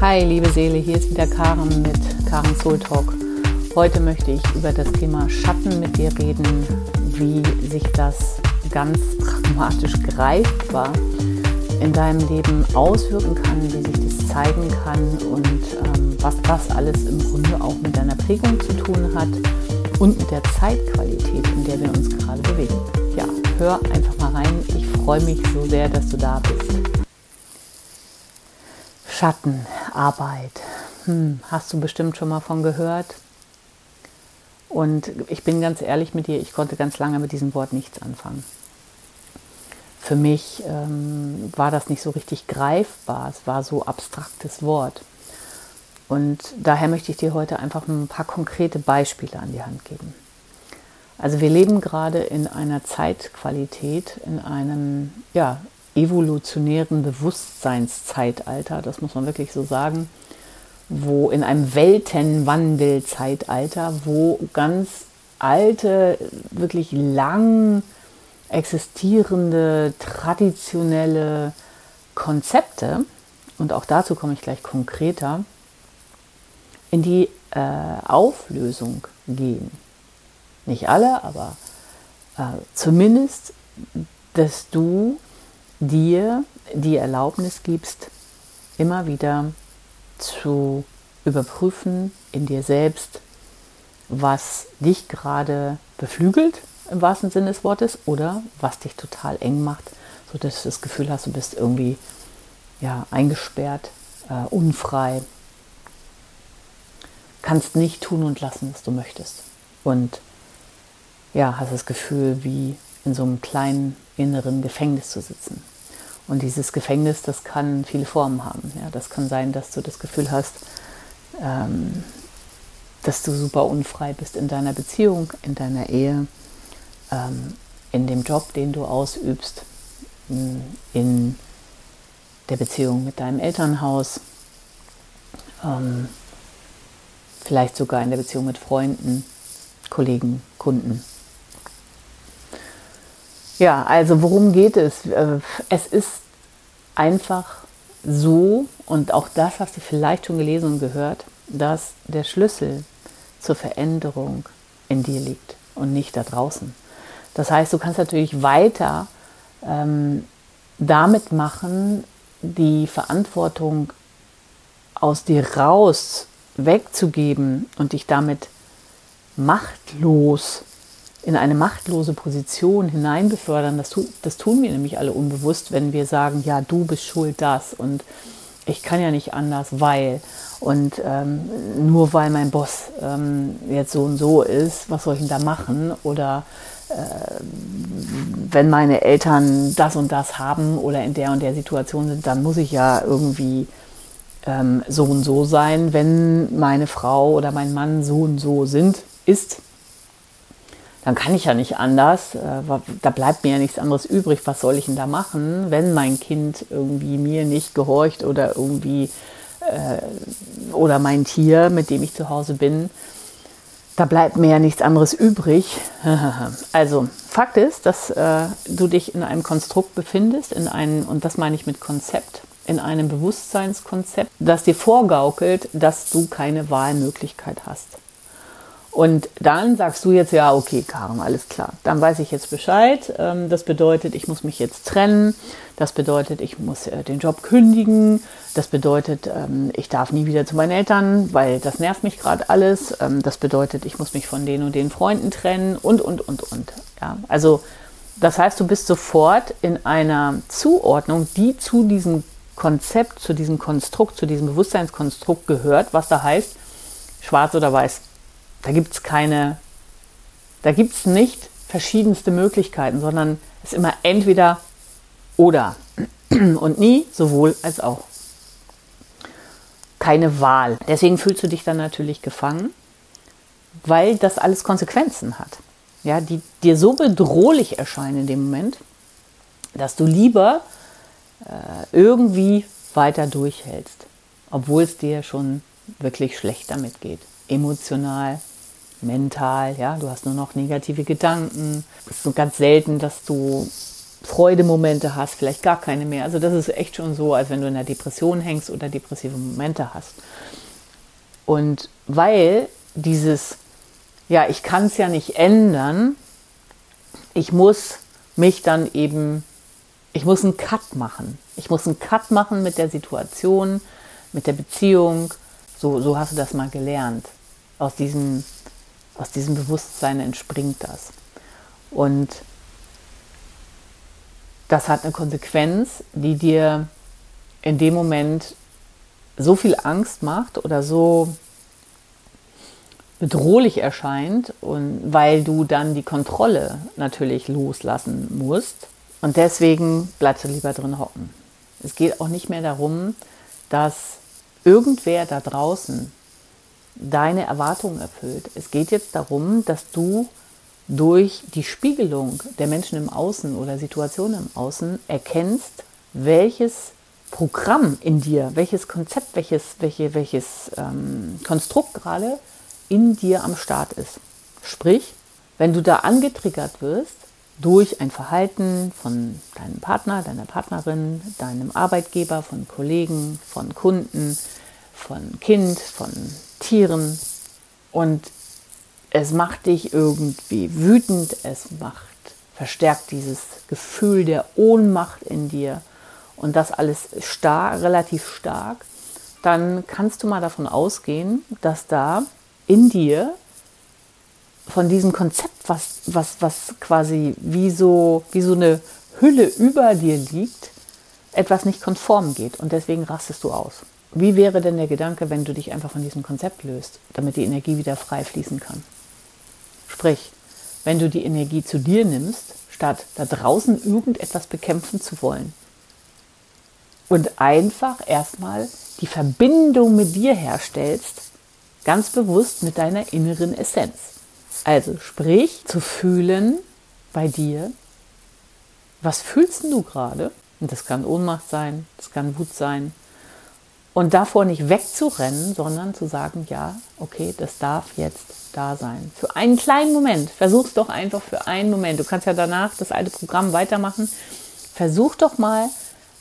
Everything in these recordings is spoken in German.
Hi, liebe Seele, hier ist wieder Karen mit Karen Soul Talk. Heute möchte ich über das Thema Schatten mit dir reden, wie sich das ganz pragmatisch greifbar in deinem Leben auswirken kann, wie sich das zeigen kann und ähm, was das alles im Grunde auch mit deiner Prägung zu tun hat und mit der Zeitqualität, in der wir uns gerade bewegen. Ja, hör einfach mal rein. Ich freue mich so sehr, dass du da bist. Schattenarbeit. Hm, hast du bestimmt schon mal von gehört. Und ich bin ganz ehrlich mit dir, ich konnte ganz lange mit diesem Wort nichts anfangen. Für mich ähm, war das nicht so richtig greifbar, es war so abstraktes Wort. Und daher möchte ich dir heute einfach ein paar konkrete Beispiele an die Hand geben. Also wir leben gerade in einer Zeitqualität, in einem ja, evolutionären Bewusstseinszeitalter, das muss man wirklich so sagen, wo in einem Weltenwandelzeitalter, wo ganz alte, wirklich lang existierende, traditionelle Konzepte, und auch dazu komme ich gleich konkreter, in die äh, Auflösung gehen. Nicht alle, aber äh, zumindest, dass du dir die Erlaubnis gibst, immer wieder zu überprüfen in dir selbst, was dich gerade beflügelt im wahrsten Sinne des Wortes oder was dich total eng macht, sodass du das Gefühl hast, du bist irgendwie ja, eingesperrt, äh, unfrei, kannst nicht tun und lassen, was du möchtest. Und ja, hast das Gefühl, wie in so einem kleinen inneren Gefängnis zu sitzen. Und dieses Gefängnis, das kann viele Formen haben. Ja, das kann sein, dass du das Gefühl hast, ähm, dass du super unfrei bist in deiner Beziehung, in deiner Ehe, ähm, in dem Job, den du ausübst, in der Beziehung mit deinem Elternhaus, ähm, vielleicht sogar in der Beziehung mit Freunden, Kollegen, Kunden. Ja, also worum geht es? Äh, es ist einfach so, und auch das hast du vielleicht schon gelesen und gehört, dass der Schlüssel zur Veränderung in dir liegt und nicht da draußen. Das heißt, du kannst natürlich weiter ähm, damit machen, die Verantwortung aus dir raus wegzugeben und dich damit machtlos in eine machtlose Position hineinbefördern, das, tu, das tun wir nämlich alle unbewusst, wenn wir sagen, ja, du bist schuld das und ich kann ja nicht anders, weil und ähm, nur weil mein Boss ähm, jetzt so und so ist, was soll ich denn da machen? Oder äh, wenn meine Eltern das und das haben oder in der und der Situation sind, dann muss ich ja irgendwie ähm, so und so sein. Wenn meine Frau oder mein Mann so und so sind, ist, dann kann ich ja nicht anders. Äh, da bleibt mir ja nichts anderes übrig. Was soll ich denn da machen, wenn mein Kind irgendwie mir nicht gehorcht oder irgendwie äh, oder mein Tier, mit dem ich zu Hause bin? Da bleibt mir ja nichts anderes übrig. also Fakt ist, dass äh, du dich in einem Konstrukt befindest, in einem, und das meine ich mit Konzept, in einem Bewusstseinskonzept, das dir vorgaukelt, dass du keine Wahlmöglichkeit hast. Und dann sagst du jetzt, ja, okay, Karen, alles klar. Dann weiß ich jetzt Bescheid. Ähm, das bedeutet, ich muss mich jetzt trennen. Das bedeutet, ich muss äh, den Job kündigen. Das bedeutet, ähm, ich darf nie wieder zu meinen Eltern, weil das nervt mich gerade alles. Ähm, das bedeutet, ich muss mich von den und den Freunden trennen und, und, und, und. Ja, also, das heißt, du bist sofort in einer Zuordnung, die zu diesem Konzept, zu diesem Konstrukt, zu diesem Bewusstseinskonstrukt gehört, was da heißt, schwarz oder weiß da gibt es keine, da gibt es nicht verschiedenste Möglichkeiten, sondern es ist immer entweder oder und nie sowohl als auch. Keine Wahl. Deswegen fühlst du dich dann natürlich gefangen, weil das alles Konsequenzen hat. Ja, die dir so bedrohlich erscheinen in dem Moment, dass du lieber äh, irgendwie weiter durchhältst, obwohl es dir schon wirklich schlecht damit geht. Emotional, mental, ja, du hast nur noch negative Gedanken. Es ist so ganz selten, dass du Freudemomente hast, vielleicht gar keine mehr. Also das ist echt schon so, als wenn du in der Depression hängst oder depressive Momente hast. Und weil dieses, ja, ich kann es ja nicht ändern, ich muss mich dann eben, ich muss einen Cut machen. Ich muss einen Cut machen mit der Situation, mit der Beziehung. So, so hast du das mal gelernt. Aus diesem, aus diesem Bewusstsein entspringt das. Und das hat eine Konsequenz, die dir in dem Moment so viel Angst macht oder so bedrohlich erscheint und weil du dann die Kontrolle natürlich loslassen musst und deswegen bleibst du lieber drin hocken. Es geht auch nicht mehr darum, dass irgendwer da draußen deine Erwartungen erfüllt. Es geht jetzt darum, dass du durch die Spiegelung der Menschen im Außen oder Situationen im Außen erkennst, welches Programm in dir, welches Konzept, welches, welche, welches ähm, Konstrukt gerade in dir am Start ist. Sprich, wenn du da angetriggert wirst durch ein Verhalten von deinem Partner, deiner Partnerin, deinem Arbeitgeber, von Kollegen, von Kunden, von Kind, von Tieren und es macht dich irgendwie wütend, es macht, verstärkt dieses Gefühl der Ohnmacht in dir. Und das alles stark, relativ stark, dann kannst du mal davon ausgehen, dass da in dir von diesem Konzept, was, was, was quasi wie so, wie so eine Hülle über dir liegt, etwas nicht konform geht. Und deswegen rastest du aus. Wie wäre denn der Gedanke, wenn du dich einfach von diesem Konzept löst, damit die Energie wieder frei fließen kann? Sprich, wenn du die Energie zu dir nimmst, statt da draußen irgendetwas bekämpfen zu wollen. Und einfach erstmal die Verbindung mit dir herstellst, ganz bewusst mit deiner inneren Essenz. Also sprich, zu fühlen bei dir, was fühlst du gerade? Und das kann Ohnmacht sein, das kann Wut sein, und davor nicht wegzurennen, sondern zu sagen, ja, okay, das darf jetzt da sein. Für einen kleinen Moment. Versuch es doch einfach für einen Moment. Du kannst ja danach das alte Programm weitermachen. Versuch doch mal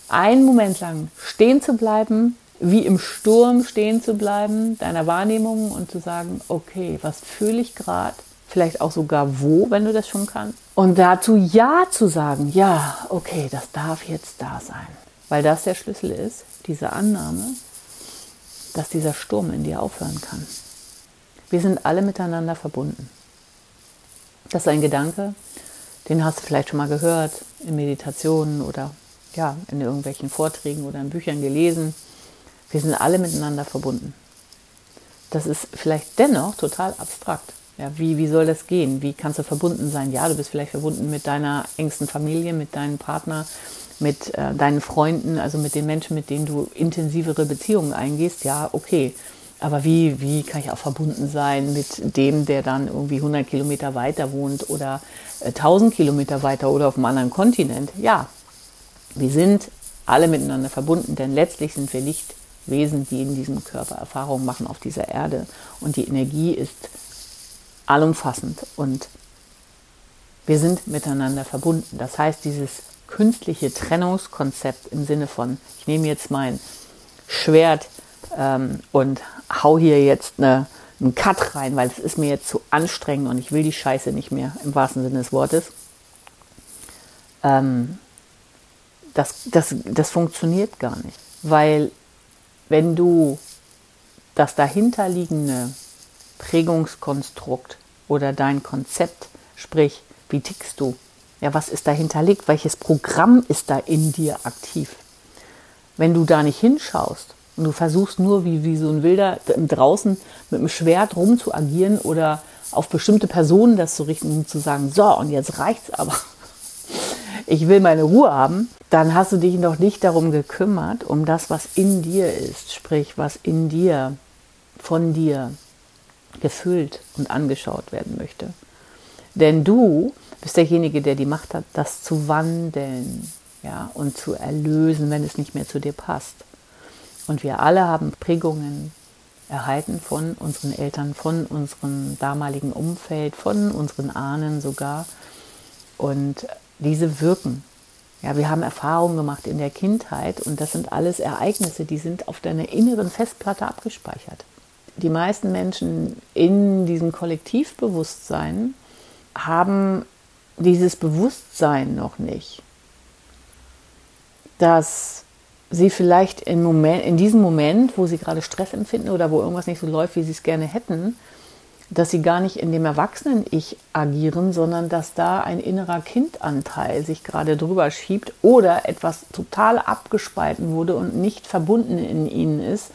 einen Moment lang stehen zu bleiben, wie im Sturm stehen zu bleiben, deiner Wahrnehmung und zu sagen, okay, was fühle ich gerade? Vielleicht auch sogar wo, wenn du das schon kannst. Und dazu Ja zu sagen, ja, okay, das darf jetzt da sein. Weil das der Schlüssel ist, diese Annahme, dass dieser Sturm in dir aufhören kann. Wir sind alle miteinander verbunden. Das ist ein Gedanke, den hast du vielleicht schon mal gehört in Meditationen oder ja, in irgendwelchen Vorträgen oder in Büchern gelesen. Wir sind alle miteinander verbunden. Das ist vielleicht dennoch total abstrakt. Ja, wie, wie soll das gehen? Wie kannst du verbunden sein? Ja, du bist vielleicht verbunden mit deiner engsten Familie, mit deinem Partner, mit äh, deinen Freunden, also mit den Menschen, mit denen du intensivere Beziehungen eingehst, ja, okay. Aber wie, wie kann ich auch verbunden sein mit dem, der dann irgendwie 100 Kilometer weiter wohnt oder äh, 1000 Kilometer weiter oder auf einem anderen Kontinent? Ja, wir sind alle miteinander verbunden, denn letztlich sind wir Lichtwesen, die in diesem Körper Erfahrungen machen auf dieser Erde. Und die Energie ist allumfassend und wir sind miteinander verbunden. Das heißt, dieses künstliche Trennungskonzept im Sinne von, ich nehme jetzt mein Schwert ähm, und hau hier jetzt eine, einen Cut rein, weil es ist mir jetzt zu anstrengend und ich will die Scheiße nicht mehr, im wahrsten Sinne des Wortes. Ähm, das, das, das funktioniert gar nicht, weil wenn du das dahinterliegende Prägungskonstrukt oder dein Konzept, sprich, wie tickst du, ja, was ist dahinter liegt? Welches Programm ist da in dir aktiv? Wenn du da nicht hinschaust und du versuchst nur wie, wie so ein Wilder draußen mit dem Schwert rum zu agieren oder auf bestimmte Personen das zu richten und zu sagen, so, und jetzt reicht's aber. Ich will meine Ruhe haben, dann hast du dich noch nicht darum gekümmert, um das, was in dir ist, sprich, was in dir, von dir gefüllt und angeschaut werden möchte. Denn du bist derjenige, der die Macht hat, das zu wandeln ja, und zu erlösen, wenn es nicht mehr zu dir passt. Und wir alle haben Prägungen erhalten von unseren Eltern, von unserem damaligen Umfeld, von unseren Ahnen sogar. Und diese wirken. Ja, wir haben Erfahrungen gemacht in der Kindheit und das sind alles Ereignisse, die sind auf deiner inneren Festplatte abgespeichert. Die meisten Menschen in diesem Kollektivbewusstsein haben dieses Bewusstsein noch nicht, dass sie vielleicht in, Moment, in diesem Moment, wo sie gerade Stress empfinden oder wo irgendwas nicht so läuft, wie sie es gerne hätten, dass sie gar nicht in dem Erwachsenen-Ich agieren, sondern dass da ein innerer Kindanteil sich gerade drüber schiebt oder etwas total abgespalten wurde und nicht verbunden in ihnen ist.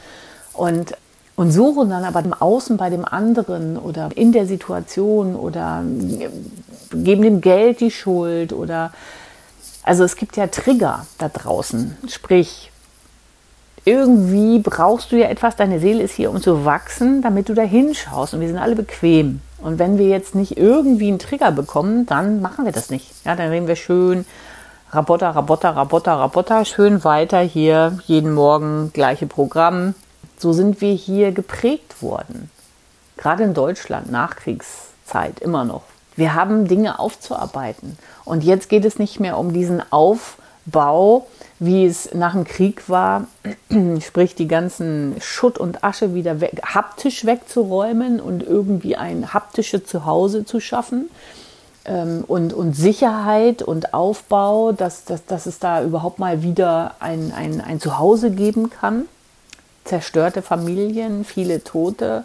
Und, und suchen dann aber im Außen bei dem anderen oder in der Situation oder geben dem Geld die Schuld oder also es gibt ja Trigger da draußen. Sprich, irgendwie brauchst du ja etwas, deine Seele ist hier, um zu wachsen, damit du da hinschaust. Und wir sind alle bequem. Und wenn wir jetzt nicht irgendwie einen Trigger bekommen, dann machen wir das nicht. Ja, dann reden wir schön Rabotta, Rabotta, Rabotta, Rabotta, schön weiter hier, jeden Morgen gleiche Programm. So sind wir hier geprägt worden. Gerade in Deutschland, Nachkriegszeit, immer noch. Wir haben Dinge aufzuarbeiten. Und jetzt geht es nicht mehr um diesen Aufbau, wie es nach dem Krieg war, sprich die ganzen Schutt und Asche wieder weg, haptisch wegzuräumen und irgendwie ein haptisches Zuhause zu schaffen ähm, und, und Sicherheit und Aufbau, dass, dass, dass es da überhaupt mal wieder ein, ein, ein Zuhause geben kann. Zerstörte Familien, viele Tote,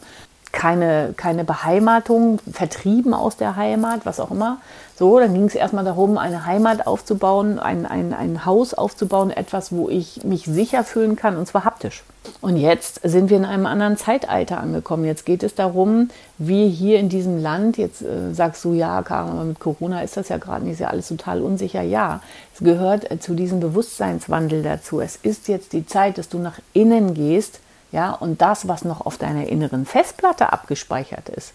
keine, keine Beheimatung, vertrieben aus der Heimat, was auch immer. So, dann ging es erstmal darum, eine Heimat aufzubauen, ein, ein, ein Haus aufzubauen, etwas, wo ich mich sicher fühlen kann, und zwar haptisch. Und jetzt sind wir in einem anderen Zeitalter angekommen. Jetzt geht es darum, wie hier in diesem Land, jetzt äh, sagst du, ja, Karin, mit Corona ist das ja gerade nicht, ist ja alles total unsicher. Ja, es gehört äh, zu diesem Bewusstseinswandel dazu. Es ist jetzt die Zeit, dass du nach innen gehst, ja, und das, was noch auf deiner inneren Festplatte abgespeichert ist,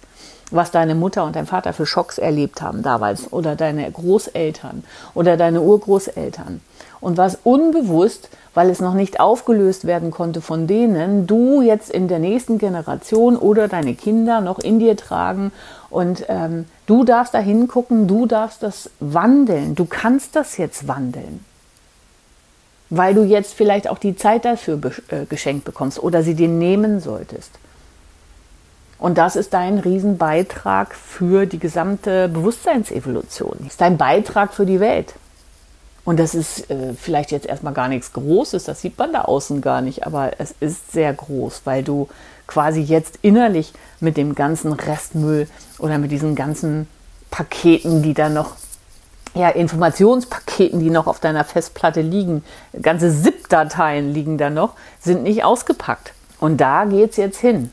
was deine Mutter und dein Vater für Schocks erlebt haben damals oder deine Großeltern oder deine Urgroßeltern und was unbewusst, weil es noch nicht aufgelöst werden konnte von denen, du jetzt in der nächsten Generation oder deine Kinder noch in dir tragen und ähm, du darfst da hingucken, du darfst das wandeln, du kannst das jetzt wandeln weil du jetzt vielleicht auch die Zeit dafür äh, geschenkt bekommst oder sie dir nehmen solltest. Und das ist dein Riesenbeitrag für die gesamte Bewusstseinsevolution. Das ist dein Beitrag für die Welt. Und das ist äh, vielleicht jetzt erstmal gar nichts Großes, das sieht man da außen gar nicht, aber es ist sehr groß, weil du quasi jetzt innerlich mit dem ganzen Restmüll oder mit diesen ganzen Paketen, die da noch ja, Informationspaketen, die noch auf deiner Festplatte liegen, ganze ZIP-Dateien liegen da noch, sind nicht ausgepackt. Und da geht es jetzt hin.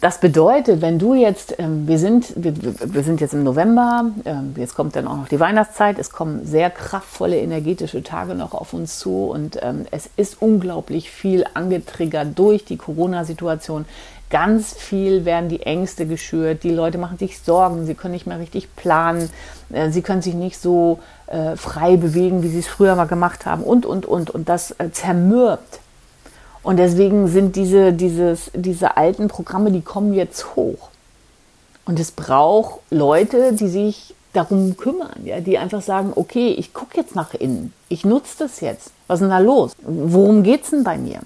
Das bedeutet, wenn du jetzt, ähm, wir, sind, wir, wir, sind jetzt im November, ähm, jetzt kommt dann auch noch die Weihnachtszeit, es kommen sehr kraftvolle energetische Tage noch auf uns zu und ähm, es ist unglaublich viel angetriggert durch die Corona-Situation. Ganz viel werden die Ängste geschürt, die Leute machen sich Sorgen, sie können nicht mehr richtig planen, äh, sie können sich nicht so äh, frei bewegen, wie sie es früher mal gemacht haben und, und, und. Und das äh, zermürbt. Und deswegen sind diese, dieses, diese alten Programme, die kommen jetzt hoch. Und es braucht Leute, die sich darum kümmern, ja, die einfach sagen, okay, ich gucke jetzt nach innen, ich nutze das jetzt. Was ist denn da los? Worum geht es denn bei mir?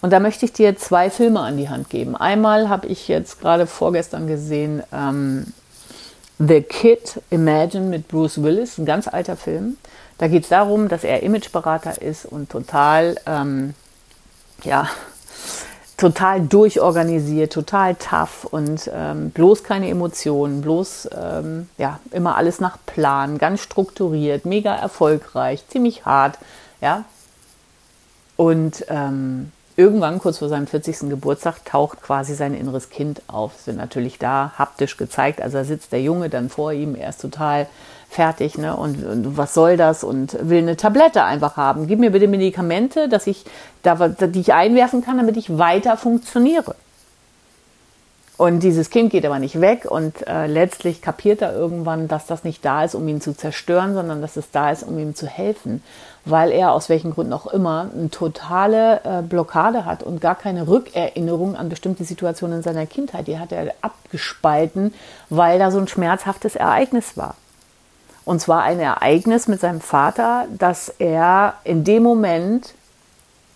Und da möchte ich dir zwei Filme an die Hand geben. Einmal habe ich jetzt gerade vorgestern gesehen ähm, The Kid Imagine mit Bruce Willis, ein ganz alter Film. Da geht es darum, dass er Imageberater ist und total, ähm, ja, total durchorganisiert, total tough und ähm, bloß keine Emotionen, bloß ähm, ja, immer alles nach Plan, ganz strukturiert, mega erfolgreich, ziemlich hart, ja. Und ähm, irgendwann kurz vor seinem 40. Geburtstag taucht quasi sein inneres Kind auf. Es wird natürlich da haptisch gezeigt. Also da sitzt der Junge dann vor ihm, er ist total fertig, ne? Und, und, was soll das? Und will eine Tablette einfach haben. Gib mir bitte Medikamente, dass ich da, die ich einwerfen kann, damit ich weiter funktioniere. Und dieses Kind geht aber nicht weg und äh, letztlich kapiert er irgendwann, dass das nicht da ist, um ihn zu zerstören, sondern dass es da ist, um ihm zu helfen, weil er aus welchen Gründen auch immer eine totale äh, Blockade hat und gar keine Rückerinnerung an bestimmte Situationen in seiner Kindheit. Die hat er abgespalten, weil da so ein schmerzhaftes Ereignis war. Und zwar ein Ereignis mit seinem Vater, dass er in dem Moment,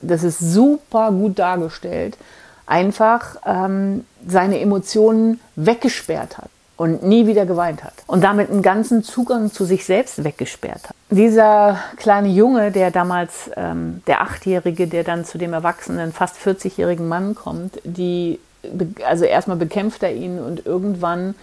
das ist super gut dargestellt, einfach ähm, seine Emotionen weggesperrt hat und nie wieder geweint hat und damit einen ganzen Zugang zu sich selbst weggesperrt hat. Dieser kleine Junge, der damals, ähm, der Achtjährige, der dann zu dem erwachsenen, fast 40-jährigen Mann kommt, die, also erstmal bekämpft er ihn und irgendwann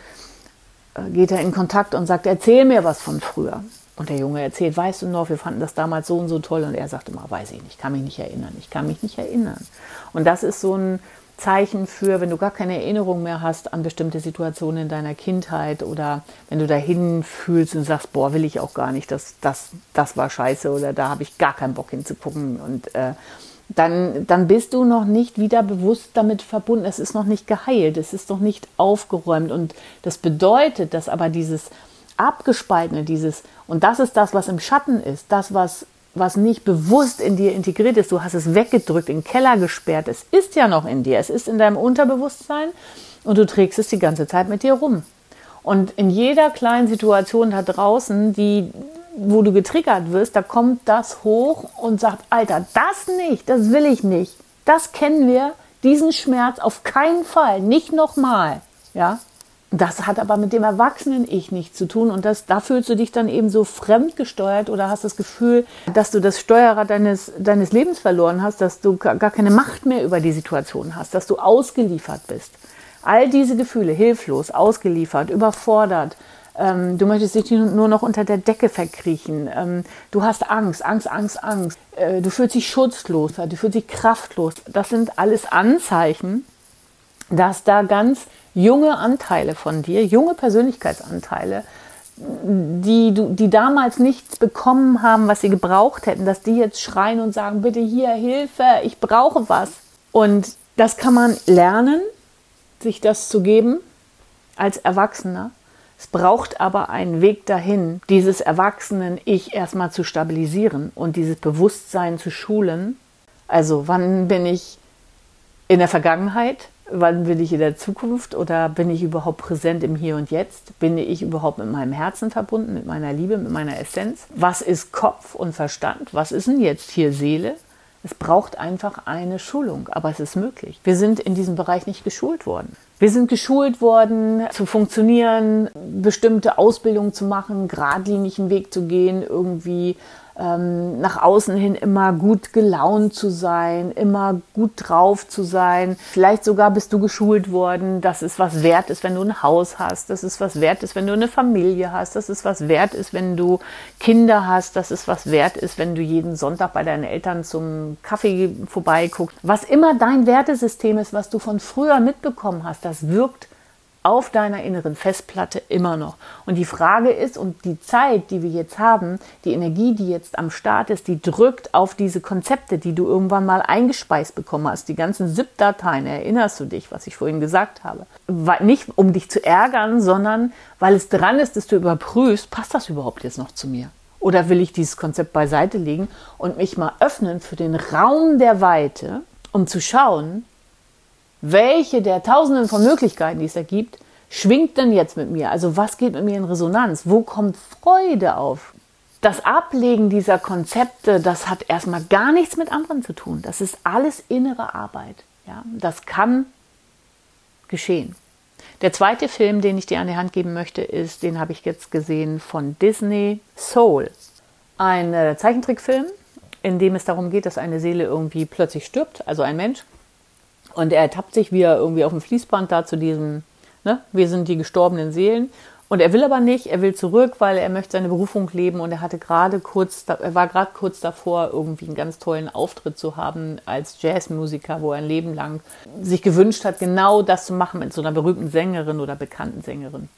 äh, geht er in Kontakt und sagt, erzähl mir was von früher. Und der Junge erzählt, weißt du noch, wir fanden das damals so und so toll. Und er sagt immer, weiß ich nicht, kann mich nicht erinnern, ich kann mich nicht erinnern. Und das ist so ein Zeichen für, wenn du gar keine Erinnerung mehr hast an bestimmte Situationen in deiner Kindheit oder wenn du dahin fühlst und sagst, boah, will ich auch gar nicht, das, das, das war scheiße oder da habe ich gar keinen Bock hinzugucken. Und äh, dann, dann bist du noch nicht wieder bewusst damit verbunden. Es ist noch nicht geheilt, es ist noch nicht aufgeräumt. Und das bedeutet, dass aber dieses Abgespaltene, dieses, und das ist das, was im Schatten ist, das, was, was nicht bewusst in dir integriert ist, du hast es weggedrückt, in den Keller gesperrt, es ist ja noch in dir, es ist in deinem Unterbewusstsein und du trägst es die ganze Zeit mit dir rum. Und in jeder kleinen Situation da draußen, die, wo du getriggert wirst, da kommt das hoch und sagt, Alter, das nicht, das will ich nicht. Das kennen wir, diesen Schmerz auf keinen Fall, nicht nochmal. Ja? Das hat aber mit dem erwachsenen Ich nichts zu tun und das, da fühlst du dich dann eben so fremdgesteuert oder hast das Gefühl, dass du das Steuerrad deines, deines Lebens verloren hast, dass du gar keine Macht mehr über die Situation hast, dass du ausgeliefert bist. All diese Gefühle, hilflos, ausgeliefert, überfordert, ähm, du möchtest dich nur noch unter der Decke verkriechen. Ähm, du hast Angst, Angst, Angst, Angst. Äh, du fühlst dich schutzlos, du fühlst dich kraftlos. Das sind alles Anzeichen, dass da ganz junge Anteile von dir, junge Persönlichkeitsanteile, die, die damals nichts bekommen haben, was sie gebraucht hätten, dass die jetzt schreien und sagen, bitte hier, Hilfe, ich brauche was. Und das kann man lernen, sich das zu geben als Erwachsener. Es braucht aber einen Weg dahin, dieses erwachsenen Ich erstmal zu stabilisieren und dieses Bewusstsein zu schulen. Also wann bin ich in der Vergangenheit? Wann bin ich in der Zukunft oder bin ich überhaupt präsent im Hier und Jetzt? Bin ich überhaupt mit meinem Herzen verbunden, mit meiner Liebe, mit meiner Essenz? Was ist Kopf und Verstand? Was ist denn jetzt hier Seele? Es braucht einfach eine Schulung, aber es ist möglich. Wir sind in diesem Bereich nicht geschult worden. Wir sind geschult worden, zu funktionieren, bestimmte Ausbildungen zu machen, geradlinigen Weg zu gehen, irgendwie ähm, nach außen hin immer gut gelaunt zu sein, immer gut drauf zu sein. Vielleicht sogar bist du geschult worden, dass es was wert ist, wenn du ein Haus hast, dass es was wert ist, wenn du eine Familie hast, dass es was wert ist, wenn du Kinder hast, dass es was wert ist, wenn du jeden Sonntag bei deinen Eltern zum Kaffee vorbeiguckst. Was immer dein Wertesystem ist, was du von früher mitbekommen hast, das wirkt auf deiner inneren Festplatte immer noch. Und die Frage ist, und die Zeit, die wir jetzt haben, die Energie, die jetzt am Start ist, die drückt auf diese Konzepte, die du irgendwann mal eingespeist bekommen hast. Die ganzen ZIP-Dateien, erinnerst du dich, was ich vorhin gesagt habe? Nicht um dich zu ärgern, sondern weil es dran ist, dass du überprüfst, passt das überhaupt jetzt noch zu mir? Oder will ich dieses Konzept beiseite legen und mich mal öffnen für den Raum der Weite, um zu schauen, welche der tausenden von Möglichkeiten, die es da gibt, schwingt denn jetzt mit mir? Also was geht mit mir in Resonanz? Wo kommt Freude auf? Das Ablegen dieser Konzepte, das hat erstmal gar nichts mit anderen zu tun. Das ist alles innere Arbeit. Ja, das kann geschehen. Der zweite Film, den ich dir an die Hand geben möchte, ist, den habe ich jetzt gesehen von Disney Soul. Ein äh, Zeichentrickfilm, in dem es darum geht, dass eine Seele irgendwie plötzlich stirbt, also ein Mensch, und er ertappt sich, wie er irgendwie auf dem Fließband da zu diesem, ne, wir sind die gestorbenen Seelen. Und er will aber nicht, er will zurück, weil er möchte seine Berufung leben und er hatte gerade kurz, er war gerade kurz davor, irgendwie einen ganz tollen Auftritt zu haben als Jazzmusiker, wo er ein Leben lang sich gewünscht hat, genau das zu machen mit so einer berühmten Sängerin oder bekannten Sängerin.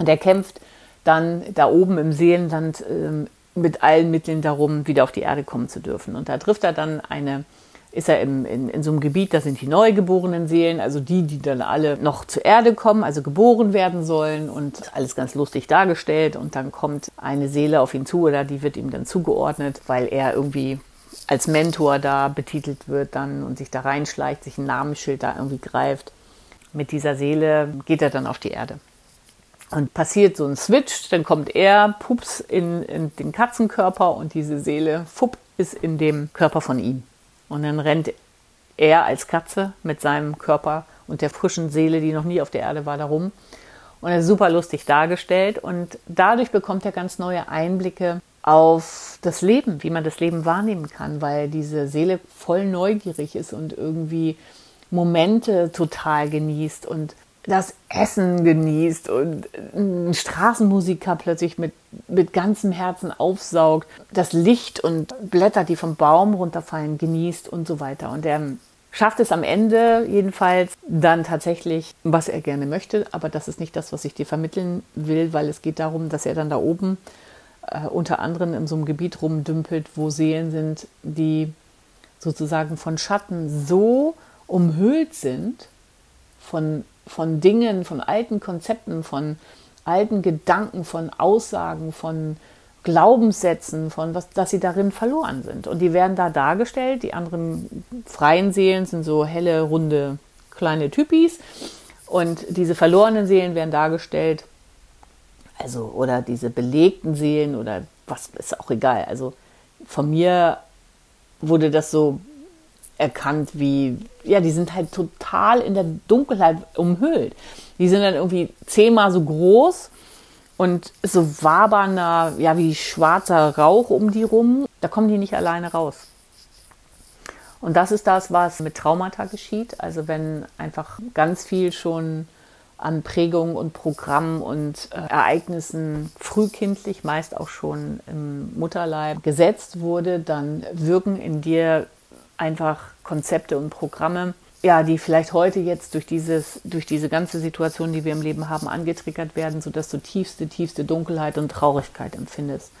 Und er kämpft dann da oben im Seelenland ähm, mit allen Mitteln darum, wieder auf die Erde kommen zu dürfen. Und da trifft er dann eine ist er im, in, in so einem Gebiet, da sind die neugeborenen Seelen, also die, die dann alle noch zur Erde kommen, also geboren werden sollen und alles ganz lustig dargestellt und dann kommt eine Seele auf ihn zu oder die wird ihm dann zugeordnet, weil er irgendwie als Mentor da betitelt wird dann und sich da reinschleicht, sich ein Namensschild da irgendwie greift. Mit dieser Seele geht er dann auf die Erde. Und passiert so ein Switch, dann kommt er, pups, in, in den Katzenkörper und diese Seele, fupp, ist in dem Körper von ihm. Und dann rennt er als Katze mit seinem Körper und der frischen Seele, die noch nie auf der Erde war, darum. Und er ist super lustig dargestellt. Und dadurch bekommt er ganz neue Einblicke auf das Leben, wie man das Leben wahrnehmen kann, weil diese Seele voll neugierig ist und irgendwie Momente total genießt und das Essen genießt und ein Straßenmusiker plötzlich mit, mit ganzem Herzen aufsaugt, das Licht und Blätter, die vom Baum runterfallen, genießt und so weiter. Und er schafft es am Ende jedenfalls dann tatsächlich, was er gerne möchte, aber das ist nicht das, was ich dir vermitteln will, weil es geht darum, dass er dann da oben äh, unter anderem in so einem Gebiet rumdümpelt, wo Seelen sind, die sozusagen von Schatten so umhüllt sind, von von Dingen, von alten Konzepten, von alten Gedanken, von Aussagen, von Glaubenssätzen, von was, dass sie darin verloren sind. Und die werden da dargestellt. Die anderen freien Seelen sind so helle, runde, kleine Typis. Und diese verlorenen Seelen werden dargestellt, also, oder diese belegten Seelen oder was ist auch egal. Also, von mir wurde das so erkannt, wie, ja, die sind halt total in der Dunkelheit umhüllt. Die sind dann irgendwie zehnmal so groß und so wabernder, ja, wie schwarzer Rauch um die rum. Da kommen die nicht alleine raus. Und das ist das, was mit Traumata geschieht. Also wenn einfach ganz viel schon an Prägungen und Programmen und äh, Ereignissen frühkindlich, meist auch schon im Mutterleib gesetzt wurde, dann wirken in dir einfach Konzepte und Programme, ja, die vielleicht heute jetzt durch dieses, durch diese ganze Situation, die wir im Leben haben, angetriggert werden, sodass du tiefste, tiefste Dunkelheit und Traurigkeit empfindest.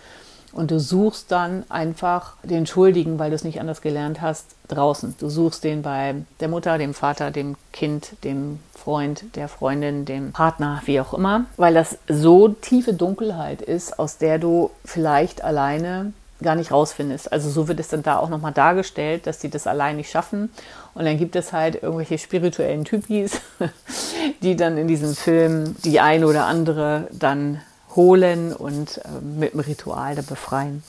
Und du suchst dann einfach den Schuldigen, weil du es nicht anders gelernt hast, draußen. Du suchst den bei der Mutter, dem Vater, dem Kind, dem Freund, der Freundin, dem Partner, wie auch immer, weil das so tiefe Dunkelheit ist, aus der du vielleicht alleine gar nicht rausfindest. Also so wird es dann da auch nochmal dargestellt, dass die das allein nicht schaffen. Und dann gibt es halt irgendwelche spirituellen Typis, die dann in diesem Film die eine oder andere dann holen und äh, mit dem Ritual da befreien.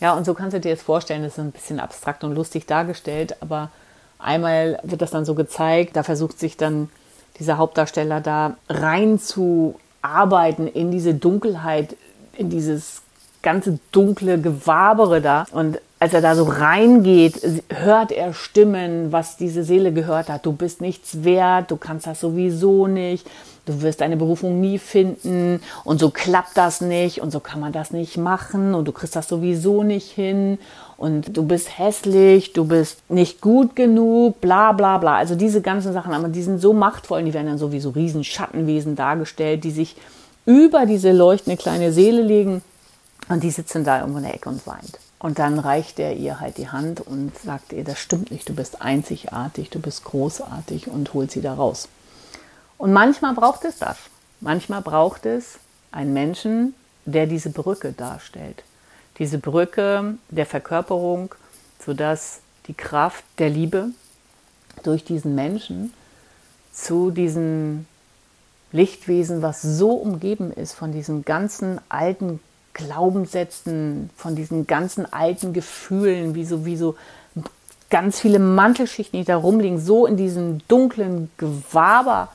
Ja, und so kannst du dir jetzt vorstellen, das ist ein bisschen abstrakt und lustig dargestellt, aber einmal wird das dann so gezeigt, da versucht sich dann dieser Hauptdarsteller da rein zu arbeiten in diese Dunkelheit, in dieses ganze dunkle Gewabere da. Und als er da so reingeht, hört er Stimmen, was diese Seele gehört hat. Du bist nichts wert, du kannst das sowieso nicht, du wirst deine Berufung nie finden und so klappt das nicht und so kann man das nicht machen und du kriegst das sowieso nicht hin und du bist hässlich, du bist nicht gut genug, bla bla bla. Also diese ganzen Sachen, aber die sind so machtvoll, die werden dann sowieso riesen Schattenwesen dargestellt, die sich über diese leuchtende kleine Seele legen und die sitzen da irgendwo in der Ecke und weint. Und dann reicht er ihr halt die Hand und sagt ihr, das stimmt nicht, du bist einzigartig, du bist großartig und holt sie da raus. Und manchmal braucht es das. Manchmal braucht es einen Menschen, der diese Brücke darstellt. Diese Brücke der Verkörperung, sodass die Kraft der Liebe durch diesen Menschen zu diesem Lichtwesen, was so umgeben ist von diesen ganzen alten Glaubenssätzen, von diesen ganzen alten Gefühlen, wie so, wie so ganz viele Mantelschichten, die da rumliegen, so in diesem dunklen Gewaber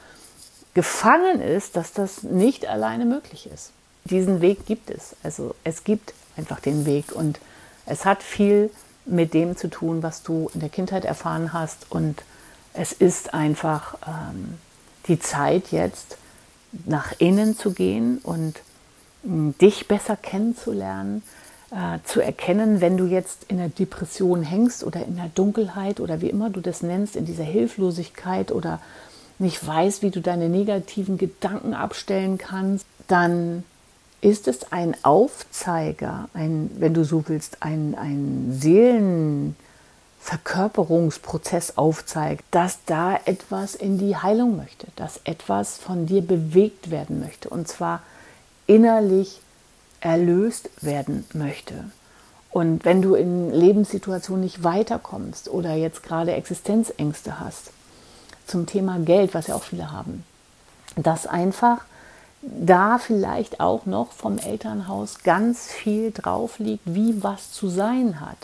gefangen ist, dass das nicht alleine möglich ist. Diesen Weg gibt es. Also es gibt einfach den Weg und es hat viel mit dem zu tun, was du in der Kindheit erfahren hast und es ist einfach ähm, die Zeit jetzt nach innen zu gehen und dich besser kennenzulernen, äh, zu erkennen, wenn du jetzt in der Depression hängst oder in der Dunkelheit oder wie immer du das nennst, in dieser Hilflosigkeit oder nicht weißt, wie du deine negativen Gedanken abstellen kannst, dann ist es ein Aufzeiger, ein, wenn du so willst, ein, ein Seelenverkörperungsprozess aufzeigt, dass da etwas in die Heilung möchte, dass etwas von dir bewegt werden möchte. Und zwar innerlich erlöst werden möchte. Und wenn du in Lebenssituationen nicht weiterkommst oder jetzt gerade Existenzängste hast, zum Thema Geld, was ja auch viele haben, dass einfach da vielleicht auch noch vom Elternhaus ganz viel drauf liegt, wie was zu sein hat.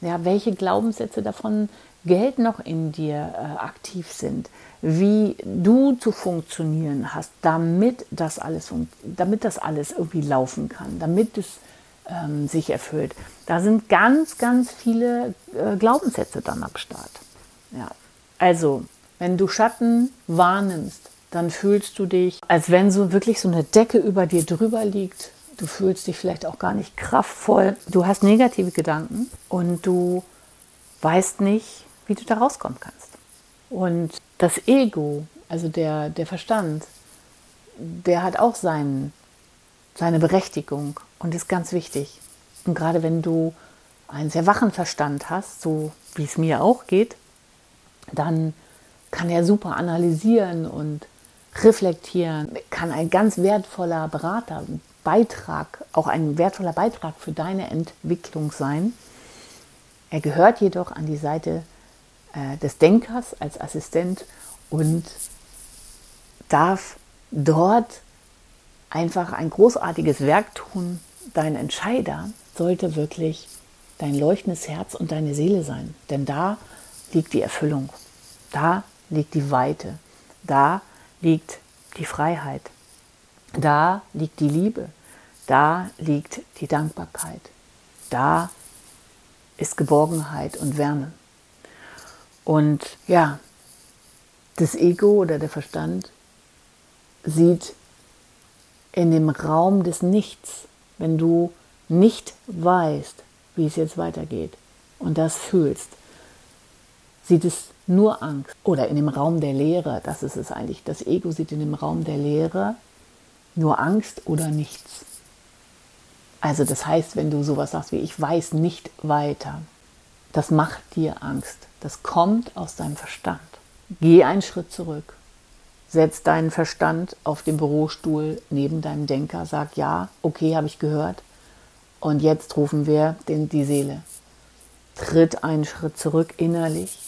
Ja, welche Glaubenssätze davon Geld noch in dir äh, aktiv sind, wie du zu funktionieren hast, damit das alles, damit das alles irgendwie laufen kann, damit es ähm, sich erfüllt. Da sind ganz, ganz viele äh, Glaubenssätze dann am Start. Ja. Also, wenn du Schatten wahrnimmst, dann fühlst du dich, als wenn so wirklich so eine Decke über dir drüber liegt. Du fühlst dich vielleicht auch gar nicht kraftvoll. Du hast negative Gedanken und du weißt nicht, wie du da rauskommen kannst. Und das Ego, also der, der Verstand, der hat auch seinen, seine Berechtigung und ist ganz wichtig. Und gerade wenn du einen sehr wachen Verstand hast, so wie es mir auch geht, dann kann er super analysieren und reflektieren, kann ein ganz wertvoller Berater, Beitrag, auch ein wertvoller Beitrag für deine Entwicklung sein. Er gehört jedoch an die Seite äh, des Denkers als Assistent und darf dort einfach ein großartiges Werk tun. Dein Entscheider sollte wirklich dein leuchtendes Herz und deine Seele sein, denn da liegt die Erfüllung, da liegt die Weite, da liegt die Freiheit, da liegt die Liebe, da liegt die Dankbarkeit, da ist Geborgenheit und Wärme. Und ja, das Ego oder der Verstand sieht in dem Raum des Nichts, wenn du nicht weißt, wie es jetzt weitergeht und das fühlst, sieht es nur Angst. Oder in dem Raum der Leere, das ist es eigentlich. Das Ego sieht in dem Raum der Leere nur Angst oder nichts. Also das heißt, wenn du sowas sagst wie ich weiß nicht weiter, das macht dir Angst. Das kommt aus deinem Verstand. Geh einen Schritt zurück. Setz deinen Verstand auf den Bürostuhl neben deinem Denker. Sag ja, okay, habe ich gehört. Und jetzt rufen wir den, die Seele. Tritt einen Schritt zurück innerlich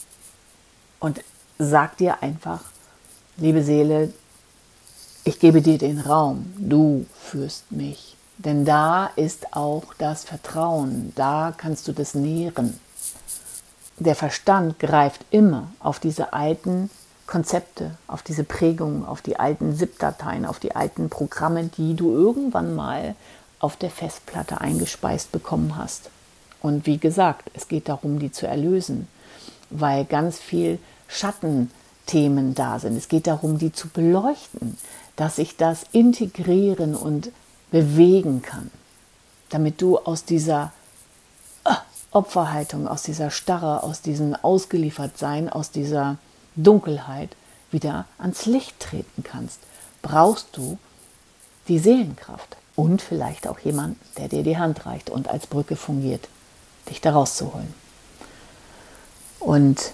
und sag dir einfach, liebe Seele, ich gebe dir den Raum, du führst mich. Denn da ist auch das Vertrauen, da kannst du das nähren der Verstand greift immer auf diese alten Konzepte, auf diese Prägungen, auf die alten ZIP-Dateien, auf die alten Programme, die du irgendwann mal auf der Festplatte eingespeist bekommen hast. Und wie gesagt, es geht darum, die zu erlösen, weil ganz viel Schattenthemen da sind. Es geht darum, die zu beleuchten, dass ich das integrieren und bewegen kann, damit du aus dieser Opferhaltung, aus dieser Starre, aus diesem Ausgeliefertsein, aus dieser Dunkelheit wieder ans Licht treten kannst, brauchst du die Seelenkraft und vielleicht auch jemanden, der dir die Hand reicht und als Brücke fungiert, dich da rauszuholen. Und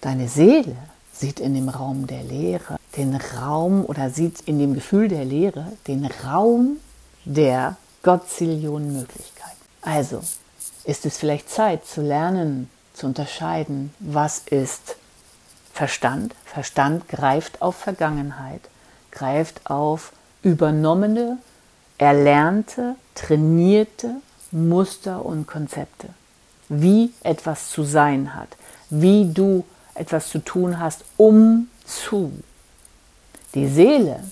deine Seele sieht in dem Raum der Leere den Raum oder sieht in dem Gefühl der Leere den Raum der Gottzillionen Möglichkeiten. Also, ist es vielleicht Zeit zu lernen, zu unterscheiden, was ist Verstand. Verstand greift auf Vergangenheit, greift auf übernommene, erlernte, trainierte Muster und Konzepte. Wie etwas zu sein hat, wie du etwas zu tun hast, um zu. Die Seele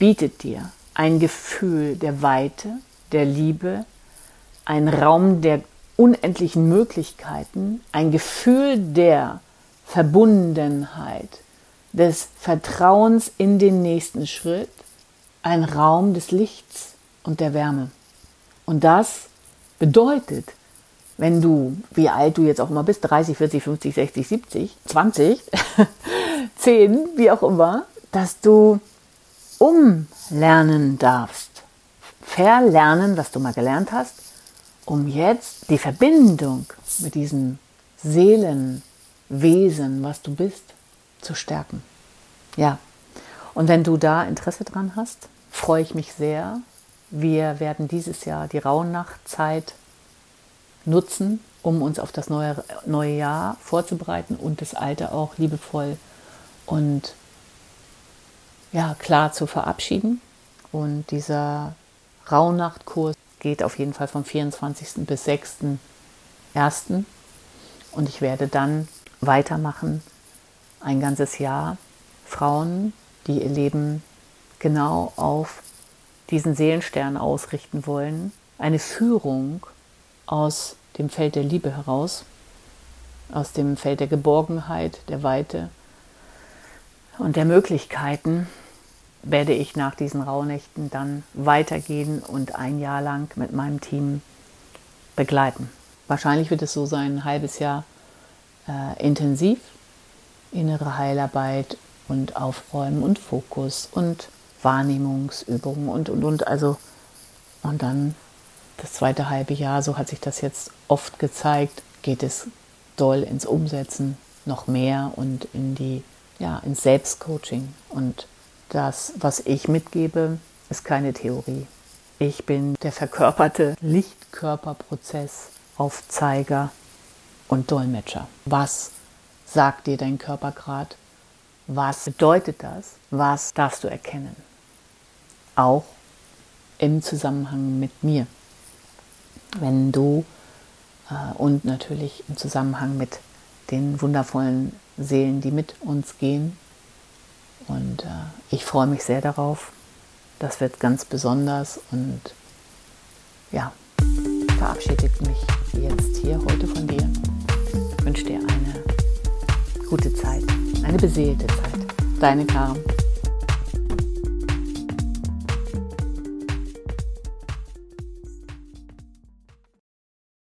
bietet dir ein Gefühl der Weite, der Liebe, ein Raum der unendlichen Möglichkeiten, ein Gefühl der Verbundenheit, des Vertrauens in den nächsten Schritt, ein Raum des Lichts und der Wärme. Und das bedeutet, wenn du, wie alt du jetzt auch immer bist, 30, 40, 50, 60, 70, 20, 10, wie auch immer, dass du umlernen darfst. Verlernen, was du mal gelernt hast, um jetzt die Verbindung mit diesem Seelenwesen, was du bist, zu stärken. Ja, und wenn du da Interesse dran hast, freue ich mich sehr. Wir werden dieses Jahr die Rauhnachtzeit nutzen, um uns auf das neue, neue Jahr vorzubereiten und das alte auch liebevoll und ja, klar zu verabschieden. Und dieser Rauhnachtkurs geht auf jeden Fall vom 24. bis 6.1. Und ich werde dann weitermachen, ein ganzes Jahr, Frauen, die ihr Leben genau auf diesen Seelenstern ausrichten wollen. Eine Führung aus dem Feld der Liebe heraus, aus dem Feld der Geborgenheit, der Weite und der Möglichkeiten werde ich nach diesen Rauhnächten dann weitergehen und ein Jahr lang mit meinem Team begleiten. Wahrscheinlich wird es so sein, ein halbes Jahr äh, intensiv, innere Heilarbeit und Aufräumen und Fokus und Wahrnehmungsübungen und und und. Also, und dann das zweite halbe Jahr, so hat sich das jetzt oft gezeigt, geht es doll ins Umsetzen, noch mehr und in die, ja, ins Selbstcoaching. Und das, was ich mitgebe, ist keine Theorie. Ich bin der verkörperte Lichtkörperprozess, Aufzeiger und Dolmetscher. Was sagt dir dein Körper gerade? Was bedeutet das? Was darfst du erkennen? Auch im Zusammenhang mit mir. Wenn du äh, und natürlich im Zusammenhang mit den wundervollen Seelen, die mit uns gehen. Und äh, ich freue mich sehr darauf. Das wird ganz besonders und ja, verabschiede mich jetzt hier heute von dir. Wünsche dir eine gute Zeit, eine beseelte Zeit. Deine Karin.